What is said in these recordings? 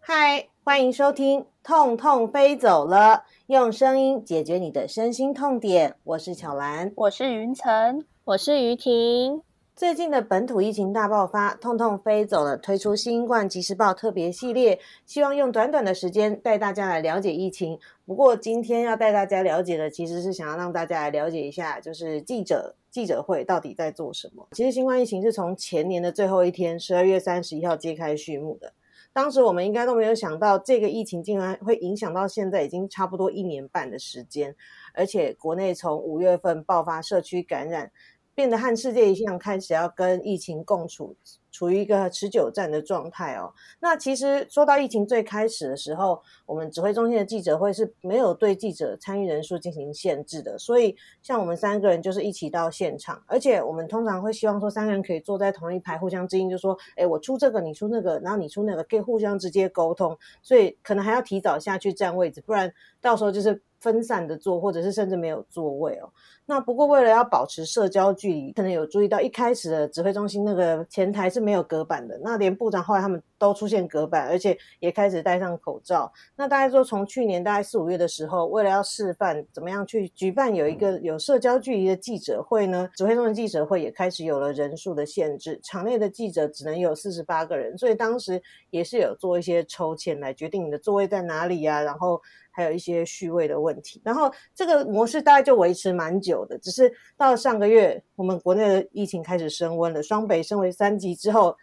嗨，欢迎收听《痛痛飞走了》，用声音解决你的身心痛点。我是巧兰，我是云晨，我是于婷。最近的本土疫情大爆发，痛痛飞走了，推出新冠即时报特别系列，希望用短短的时间带大家来了解疫情。不过今天要带大家了解的，其实是想要让大家来了解一下，就是记者记者会到底在做什么。其实新冠疫情是从前年的最后一天，十二月三十一号揭开序幕的。当时我们应该都没有想到，这个疫情竟然会影响到现在已经差不多一年半的时间，而且国内从五月份爆发社区感染。变得和世界一样，开始要跟疫情共处，处于一个持久战的状态哦。那其实说到疫情最开始的时候，我们指挥中心的记者会是没有对记者参与人数进行限制的，所以像我们三个人就是一起到现场，而且我们通常会希望说三个人可以坐在同一排，互相知音，就说，哎，我出这个，你出那个，然后你出那个，可以互相直接沟通，所以可能还要提早下去占位置，不然到时候就是分散的坐，或者是甚至没有座位哦。那不过为了要保持社交距离，可能有注意到一开始的指挥中心那个前台是没有隔板的。那连部长后来他们都出现隔板，而且也开始戴上口罩。那大概说从去年大概四五月的时候，为了要示范怎么样去举办有一个有社交距离的记者会呢，指挥中心记者会也开始有了人数的限制，场内的记者只能有四十八个人。所以当时也是有做一些抽签来决定你的座位在哪里呀，然后。还有一些序位的问题，然后这个模式大概就维持蛮久的。只是到上个月，我们国内的疫情开始升温了，双北升为三级之后，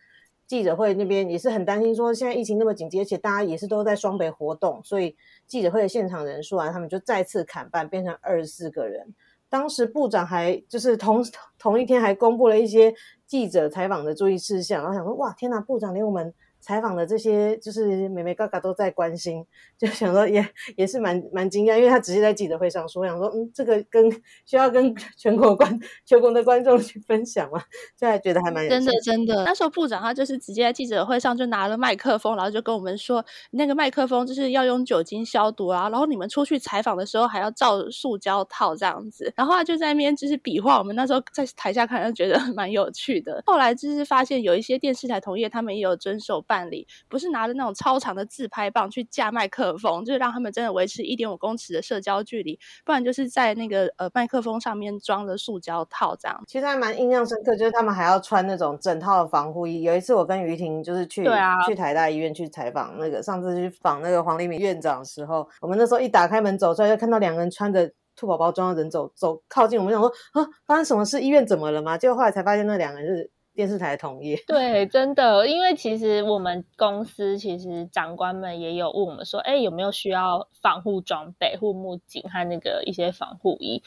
记者会那边也是很担心，说现在疫情那么紧急，而且大家也是都在双北活动，所以记者会的现场人数啊，他们就再次砍半，变成二十四个人。当时部长还就是同同一天还公布了一些记者采访的注意事项，然后想说，哇，天哪，部长连我们。采访的这些就是美美嘎嘎都在关心，就想说也也是蛮蛮惊讶，因为他直接在记者会上说，想说嗯，这个跟需要跟全国观全国的观众去分享嘛，现在觉得还蛮真的真的。那时候部长他就是直接在记者会上就拿了麦克风，然后就跟我们说，那个麦克风就是要用酒精消毒啊，然后你们出去采访的时候还要罩塑胶套这样子。然后他就在那边就是比划，我们那时候在台下看就觉得蛮有趣的。后来就是发现有一些电视台同业他们也有遵守办。办理不是拿着那种超长的自拍棒去架麦克风，就是让他们真的维持一点五公尺的社交距离，不然就是在那个呃麦克风上面装着塑胶套这样。其实还蛮印象深刻，就是他们还要穿那种整套的防护衣。有一次我跟于婷就是去去台大医院去采访那个上次去访那个黄立明院长的时候，我们那时候一打开门走出来，就看到两个人穿着兔宝宝装的人走走靠近我们，想说啊发生什么事？医院怎么了吗？结果后来才发现那两个人是。电视台同意 对，真的，因为其实我们公司其实长官们也有问我们说，哎，有没有需要防护装备、护目镜和那个一些防护衣？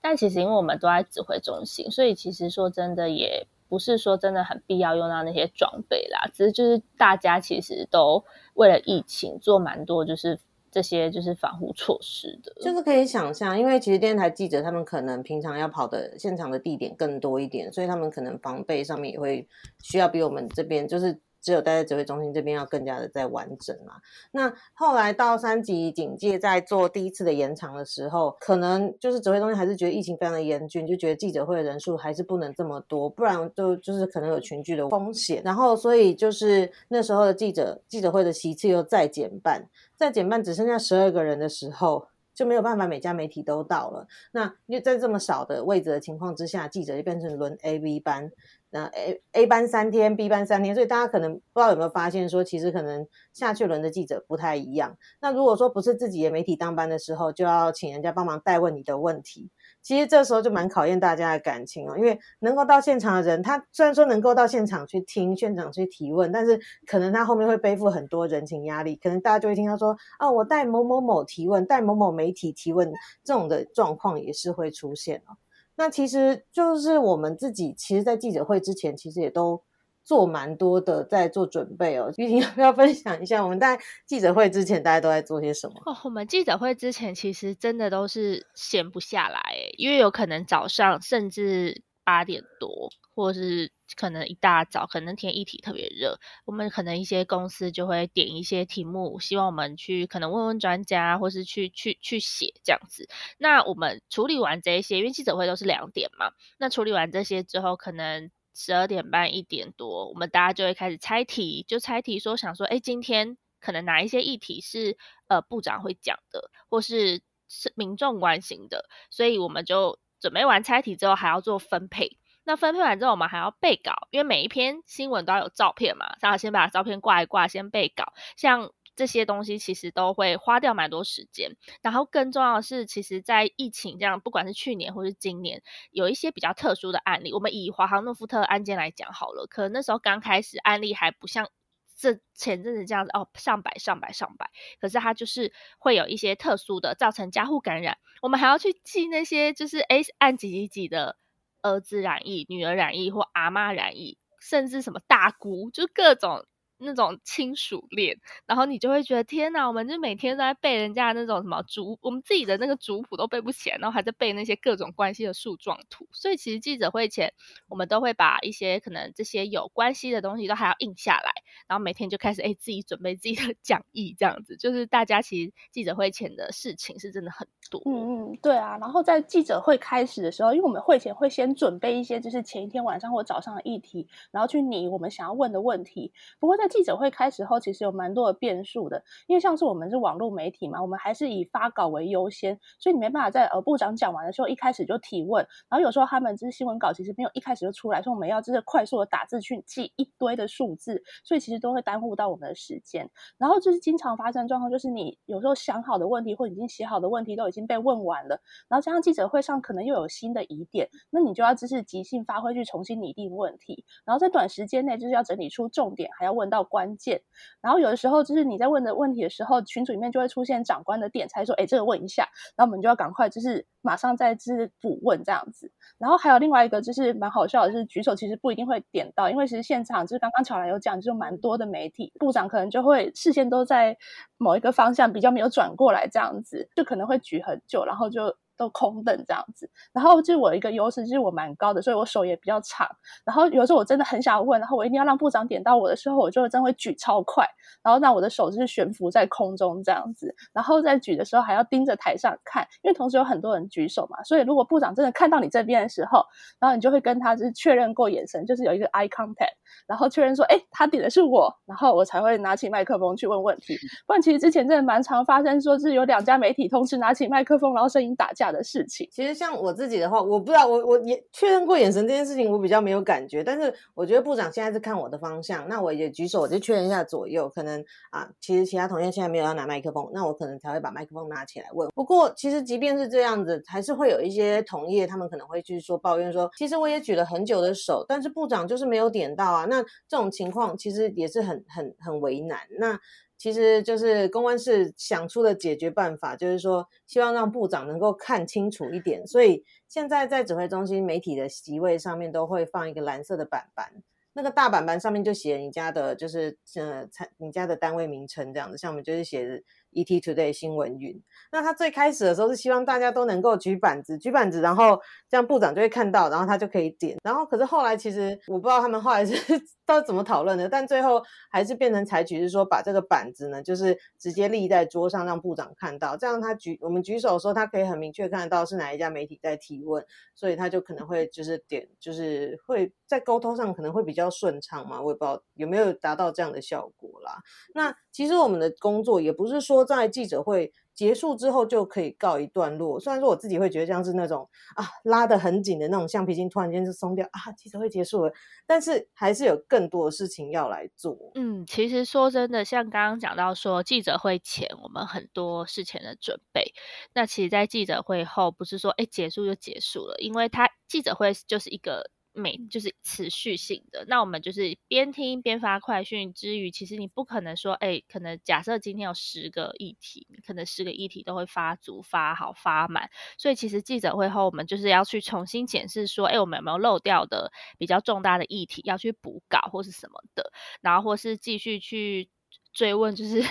但其实因为我们都在指挥中心，所以其实说真的，也不是说真的很必要用到那些装备啦。只是就是大家其实都为了疫情做蛮多，就是。这些就是防护措施的，就是可以想象，因为其实电视台记者他们可能平常要跑的现场的地点更多一点，所以他们可能防备上面也会需要比我们这边就是。只有待在指挥中心这边要更加的再完整嘛。那后来到三级警戒，在做第一次的延长的时候，可能就是指挥中心还是觉得疫情非常的严峻，就觉得记者会的人数还是不能这么多，不然就就是可能有群聚的风险。然后所以就是那时候的记者记者会的席次又再减半，再减半只剩下十二个人的时候，就没有办法每家媒体都到了。那因为在这么少的位置的情况之下，记者就变成轮 A、B 班。那 A A 班三天，B 班三天，所以大家可能不知道有没有发现，说其实可能下去轮的记者不太一样。那如果说不是自己的媒体当班的时候，就要请人家帮忙代问你的问题。其实这时候就蛮考验大家的感情哦，因为能够到现场的人，他虽然说能够到现场去听现场去提问，但是可能他后面会背负很多人情压力，可能大家就会听他说，啊，我带某某某提问，带某某媒体提问，这种的状况也是会出现哦。那其实就是我们自己，其实，在记者会之前，其实也都做蛮多的，在做准备哦。玉婷 要不要分享一下，我们在记者会之前，大家都在做些什么？哦，我们记者会之前，其实真的都是闲不下来，因为有可能早上甚至八点多，或是可能一大早，可能天一体特别热，我们可能一些公司就会点一些题目，希望我们去可能问问专家，或是去去去写这样子。那我们处理完这些，因为记者会都是两点嘛，那处理完这些之后，可能十二点半一点多，我们大家就会开始猜题，就猜题说想说，哎，今天可能哪一些议题是呃部长会讲的，或是是民众关心的，所以我们就。准备完猜题之后，还要做分配。那分配完之后，我们还要备稿，因为每一篇新闻都要有照片嘛，然后先把照片挂一挂，先备稿。像这些东西，其实都会花掉蛮多时间。然后更重要的是，其实，在疫情这样，不管是去年或是今年，有一些比较特殊的案例。我们以华航诺夫特案件来讲好了，可能那时候刚开始案例还不像。这前阵子这样子哦，上百上百上百，可是它就是会有一些特殊的造成家户感染，我们还要去记那些就是哎按几几几的儿子染疫、女儿染疫或阿妈染疫，甚至什么大姑，就各种。那种亲属链，然后你就会觉得天哪，我们就每天都在背人家那种什么族，我们自己的那个族谱都背不起来，然后还在背那些各种关系的树状图。所以其实记者会前，我们都会把一些可能这些有关系的东西都还要印下来，然后每天就开始哎自己准备自己的 讲义，这样子就是大家其实记者会前的事情是真的很多。嗯嗯，对啊。然后在记者会开始的时候，因为我们会前会先准备一些就是前一天晚上或早上的议题，然后去拟我们想要问的问题。不过在记者会开始后，其实有蛮多的变数的，因为像是我们是网络媒体嘛，我们还是以发稿为优先，所以你没办法在呃部长讲完的时候一开始就提问，然后有时候他们就是新闻稿其实没有一开始就出来，说我们要就是快速的打字去记一堆的数字，所以其实都会耽误到我们的时间。然后就是经常发生状况，就是你有时候想好的问题或已经写好的问题都已经被问完了，然后加上记者会上可能又有新的疑点，那你就要就是即兴发挥去重新拟定问题，然后在短时间内就是要整理出重点，还要问关。键，然后有的时候就是你在问的问题的时候，群组里面就会出现长官的点才说，哎，这个问一下，然后我们就要赶快就是马上再就是补问这样子。然后还有另外一个就是蛮好笑的，就是举手其实不一定会点到，因为其实现场就是刚刚巧兰有讲，就蛮多的媒体部长可能就会视线都在某一个方向，比较没有转过来这样子，就可能会举很久，然后就。都空等这样子，然后就我一个优势就是我蛮高的，所以我手也比较长。然后有时候我真的很想问，然后我一定要让部长点到我的时候，我就真会举超快，然后让我的手就是悬浮在空中这样子。然后在举的时候还要盯着台上看，因为同时有很多人举手嘛，所以如果部长真的看到你这边的时候，然后你就会跟他就是确认过眼神，就是有一个 eye contact，然后确认说，哎，他点的是我，然后我才会拿起麦克风去问问题。不然其实之前真的蛮常发生，说是有两家媒体同时拿起麦克风，然后声音打架。的事情，其实像我自己的话，我不知道，我我也确认过眼神这件事情，我比较没有感觉。但是我觉得部长现在是看我的方向，那我也举手，我就确认一下左右。可能啊，其实其他同学现在没有要拿麦克风，那我可能才会把麦克风拿起来问。不过其实即便是这样子，还是会有一些同业他们可能会去说抱怨说，其实我也举了很久的手，但是部长就是没有点到啊。那这种情况其实也是很很很为难。那其实就是公关室想出的解决办法，就是说希望让部长能够看清楚一点。所以现在在指挥中心媒体的席位上面都会放一个蓝色的板板，那个大板板上面就写你家的，就是呃，你家的单位名称这样子。像我们就是写。ET Today 新闻云，那他最开始的时候是希望大家都能够举板子，举板子，然后这样部长就会看到，然后他就可以点。然后可是后来其实我不知道他们后来是 到怎么讨论的，但最后还是变成采取是说把这个板子呢，就是直接立在桌上让部长看到，这样他举我们举手的时候，他可以很明确看得到是哪一家媒体在提问，所以他就可能会就是点，就是会在沟通上可能会比较顺畅嘛，我也不知道有没有达到这样的效果啦。那其实我们的工作也不是说。在记者会结束之后就可以告一段落。虽然说我自己会觉得像是那种啊拉得很紧的那种橡皮筋，突然间就松掉啊，记者会结束了，但是还是有更多的事情要来做。嗯，其实说真的，像刚刚讲到说记者会前我们很多事前的准备，那其实，在记者会后不是说哎结束就结束了，因为他记者会就是一个。每就是持续性的，那我们就是边听边发快讯之余，其实你不可能说，哎，可能假设今天有十个议题，可能十个议题都会发足、发好、发满，所以其实记者会后，我们就是要去重新检视说，哎，我们有没有漏掉的比较重大的议题，要去补稿或是什么的，然后或是继续去追问，就是。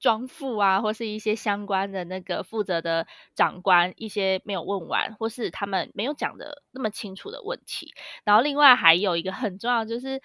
庄副啊，或是一些相关的那个负责的长官，一些没有问完，或是他们没有讲的那么清楚的问题。然后另外还有一个很重要，就是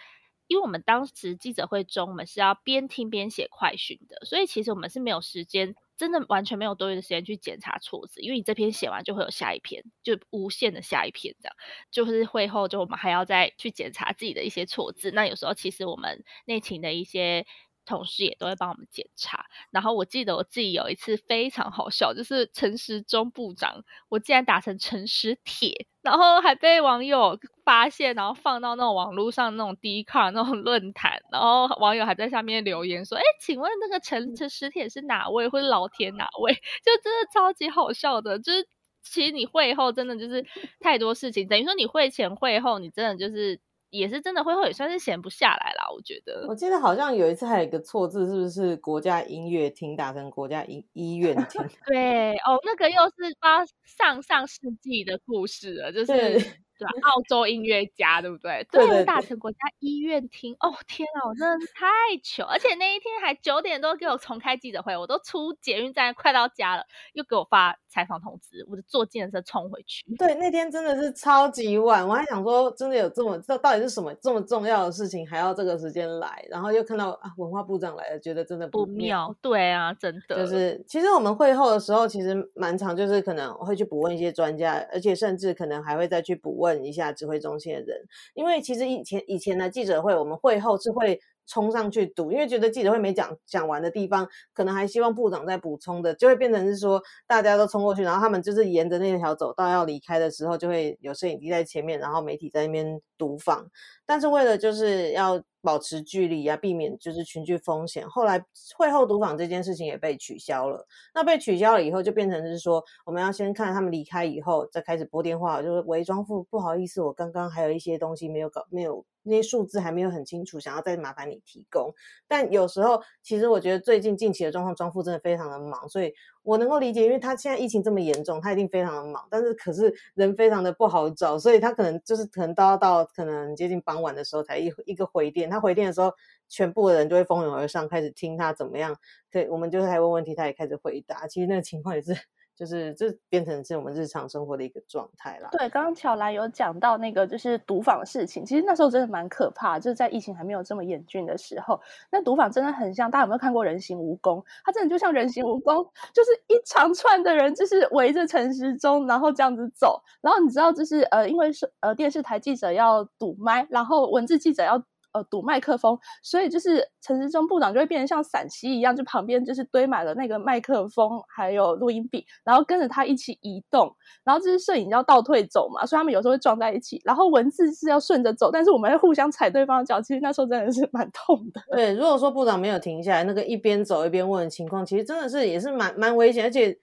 因为我们当时记者会中，我们是要边听边写快讯的，所以其实我们是没有时间，真的完全没有多余的时间去检查错字，因为你这篇写完就会有下一篇，就无限的下一篇这样。就是会后就我们还要再去检查自己的一些错字，那有时候其实我们内勤的一些。同事也都会帮我们检查，然后我记得我自己有一次非常好笑，就是陈时中部长，我竟然打成陈时铁，然后还被网友发现，然后放到那种网络上那种低卡那种论坛，然后网友还在下面留言说：“哎，请问那个陈陈时铁是哪位，或者老铁哪位？” 就真的超级好笑的，就是其实你会后真的就是太多事情，等于说你会前会后，你真的就是。也是真的会会也算是闲不下来啦，我觉得。我记得好像有一次还有一个错字，是不是国家音乐厅打成国家医医院厅？对哦，那个又是发上上世纪的故事了，就是。对，澳洲音乐家，对不对？对，大成国家医院厅。哦，天啊，我真的是太糗！而且那一天还九点多给我重开记者会，我都出捷运站快到家了，又给我发采访通知，我就坐电车冲回去。对，那天真的是超级晚，我还想说，真的有这么这到底是什么这么重要的事情，还要这个时间来？然后又看到啊，文化部长来了，觉得真的不妙。对啊，真的。就是其实我们会后的时候，其实蛮长，就是可能会去补问一些专家，而且甚至可能还会再去补。问一下指挥中心的人，因为其实以前以前的记者会，我们会后是会冲上去堵，因为觉得记者会没讲讲完的地方，可能还希望部长再补充的，就会变成是说大家都冲过去，然后他们就是沿着那条走道要离开的时候，就会有摄影机在前面，然后媒体在那边堵访，但是为了就是要。保持距离啊，避免就是群聚风险。后来会后读访这件事情也被取消了。那被取消了以后，就变成是说，我们要先看他们离开以后，再开始拨电话，就是伪装副不好意思，我刚刚还有一些东西没有搞，没有。那些数字还没有很清楚，想要再麻烦你提供。但有时候，其实我觉得最近近期的状况，庄副真的非常的忙，所以我能够理解，因为他现在疫情这么严重，他一定非常的忙。但是可是人非常的不好找，所以他可能就是可能都要到可能接近傍晚的时候才一一个回电。他回电的时候，全部的人就会蜂拥而上，开始听他怎么样。对，我们就是还问问题，他也开始回答。其实那个情况也是。就是这变成是我们日常生活的一个状态啦。对，刚刚巧兰有讲到那个就是毒访的事情，其实那时候真的蛮可怕，就是在疫情还没有这么严峻的时候，那毒访真的很像，大家有没有看过人形蜈蚣？它真的就像人形蜈蚣，就是一长串的人，就是围着陈时中，然后这样子走。然后你知道，就是呃，因为是呃电视台记者要堵麦，然后文字记者要。呃，堵麦克风，所以就是陈时中部长就会变成像陕西一样，就旁边就是堆满了那个麦克风，还有录音笔，然后跟着他一起移动，然后这是摄影要倒退走嘛，所以他们有时候会撞在一起，然后文字是要顺着走，但是我们会互相踩对方的脚，其实那时候真的是蛮痛的。对，如果说部长没有停下来，那个一边走一边问的情况，其实真的是也是蛮蛮危险，而且。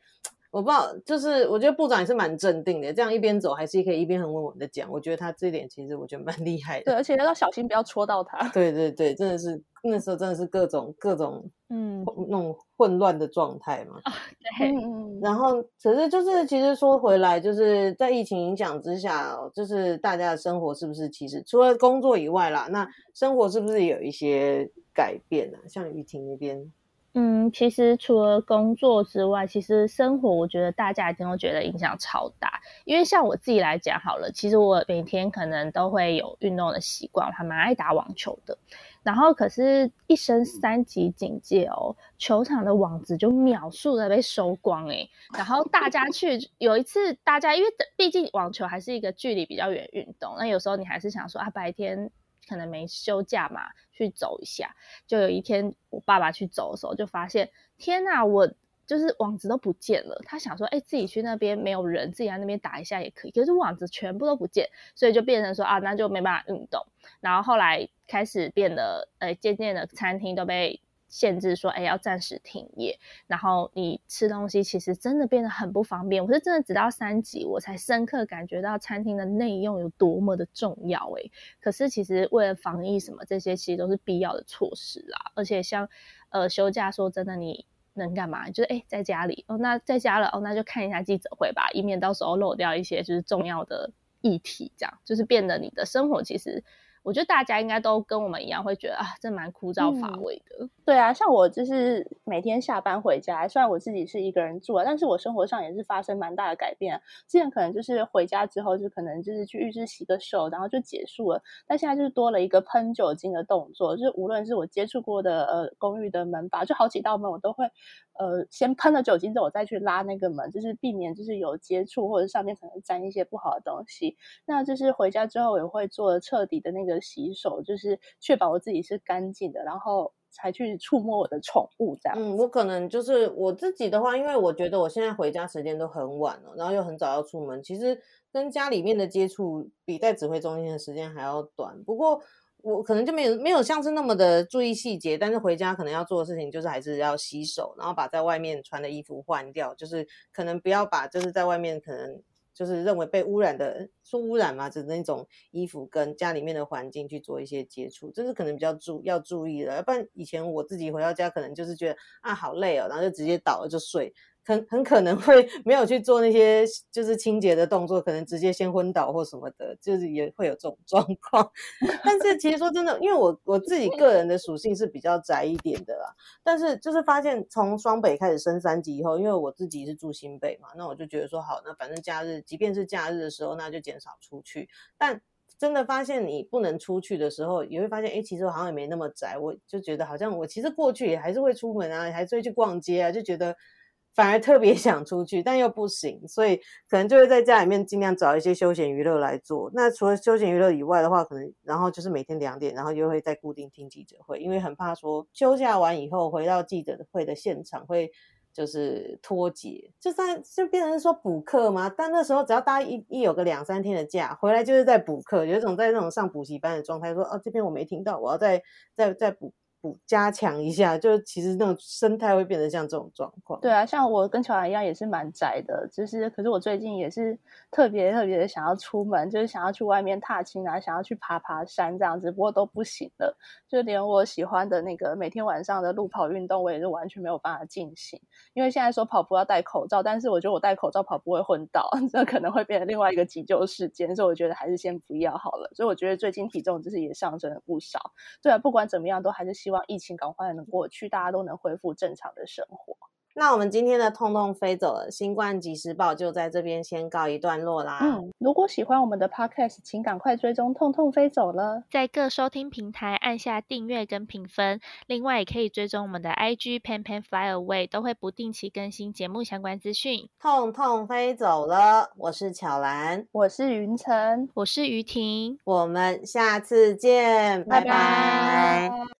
我不知道，就是我觉得部长也是蛮镇定的，这样一边走还是可以一边很稳稳的讲。我觉得他这点其实我觉得蛮厉害的。对，而且要小心不要戳到他。对对对，真的是那时候真的是各种各种嗯那种混乱的状态嘛。对。然后可是就是其实说回来，就是在疫情影响之下，就是大家的生活是不是其实除了工作以外啦，那生活是不是有一些改变呢？像雨婷那边。嗯，其实除了工作之外，其实生活我觉得大家一定都觉得影响超大。因为像我自己来讲好了，其实我每天可能都会有运动的习惯，还蛮爱打网球的。然后可是，一升三级警戒哦，球场的网子就秒速的被收光哎。然后大家去有一次，大家因为毕竟网球还是一个距离比较远运动，那有时候你还是想说啊，白天。可能没休假嘛，去走一下。就有一天，我爸爸去走的时候，就发现天哪，我就是网子都不见了。他想说，哎，自己去那边没有人，自己在那边打一下也可以。可是网子全部都不见，所以就变成说啊，那就没办法运动。然后后来开始变得，呃，渐渐的餐厅都被。限制说，哎，要暂时停业，然后你吃东西其实真的变得很不方便。我是真的直到三级，我才深刻感觉到餐厅的内用有多么的重要。哎，可是其实为了防疫什么这些，其实都是必要的措施啦。而且像呃休假，说真的，你能干嘛？就是哎在家里哦，那在家了哦，那就看一下记者会吧，以免到时候漏掉一些就是重要的议题。这样就是变得你的生活其实。我觉得大家应该都跟我们一样，会觉得啊，这蛮枯燥乏味的。对啊，像我就是每天下班回家，虽然我自己是一个人住啊，但是我生活上也是发生蛮大的改变。之前可能就是回家之后，就可能就是去浴室洗个手，然后就结束了。但现在就是多了一个喷酒精的动作，就是无论是我接触过的呃公寓的门把，就好几道门，我都会呃先喷了酒精之后，我再去拉那个门，就是避免就是有接触或者上面可能沾一些不好的东西。那就是回家之后也会做彻底的那个洗手，就是确保我自己是干净的，然后才去触摸我的宠物这样。嗯，我可能就是我自己的话，因为我觉得我现在回家时间都很晚了，然后又很早要出门，其实跟家里面的接触比在指挥中心的时间还要短。不过我可能就没有没有像是那么的注意细节，但是回家可能要做的事情就是还是要洗手，然后把在外面穿的衣服换掉，就是可能不要把就是在外面可能。就是认为被污染的，说污染嘛，就是那种衣服跟家里面的环境去做一些接触，这是可能比较注要注意的。要不然以前我自己回到家，可能就是觉得啊好累哦，然后就直接倒了就睡。很很可能会没有去做那些就是清洁的动作，可能直接先昏倒或什么的，就是也会有这种状况。但是其实说真的，因为我我自己个人的属性是比较宅一点的啦。但是就是发现从双北开始升三级以后，因为我自己是住新北嘛，那我就觉得说好，那反正假日即便是假日的时候，那就减少出去。但真的发现你不能出去的时候，也会发现哎，其实我好像也没那么宅。我就觉得好像我其实过去也还是会出门啊，还是会去逛街啊，就觉得。反而特别 想出去，但又不行，所以可能就会在家里面尽量找一些休闲娱乐来做。那除了休闲娱乐以外的话，可能然后就是每天两点，然后又会再固定听记者会，因为很怕说休假完以后回到记者会的现场会就是脱节，就算就变成说补课嘛。但那时候只要大家一一有个两三天的假回来，就是在补课，有一种在那种上补习班的状态，说哦这边我没听到，我要再再再补。补加强一下，就其实那种生态会变得像这种状况。对啊，像我跟乔兰一样也是蛮宅的，就是可是我最近也是特别特别的想要出门，就是想要去外面踏青啊，想要去爬爬山这样子，不过都不行了，就连我喜欢的那个每天晚上的路跑运动，我也是完全没有办法进行。因为现在说跑步要戴口罩，但是我觉得我戴口罩跑步会昏倒，这可能会变成另外一个急救事件，所以我觉得还是先不要好了。所以我觉得最近体重就是也上升了不少。对啊，不管怎么样，都还是希。希望疫情赶快能过去，大家都能恢复正常的生活。那我们今天的痛痛飞走了，新冠即时报就在这边先告一段落啦。嗯，如果喜欢我们的 podcast，请赶快追踪痛痛飞走了，在各收听平台按下订阅跟评分。另外也可以追踪我们的 IG Pan Pan Fly Away，都会不定期更新节目相关资讯。痛痛飞走了，我是巧兰，我是云晨，我是于婷，我们下次见，拜拜。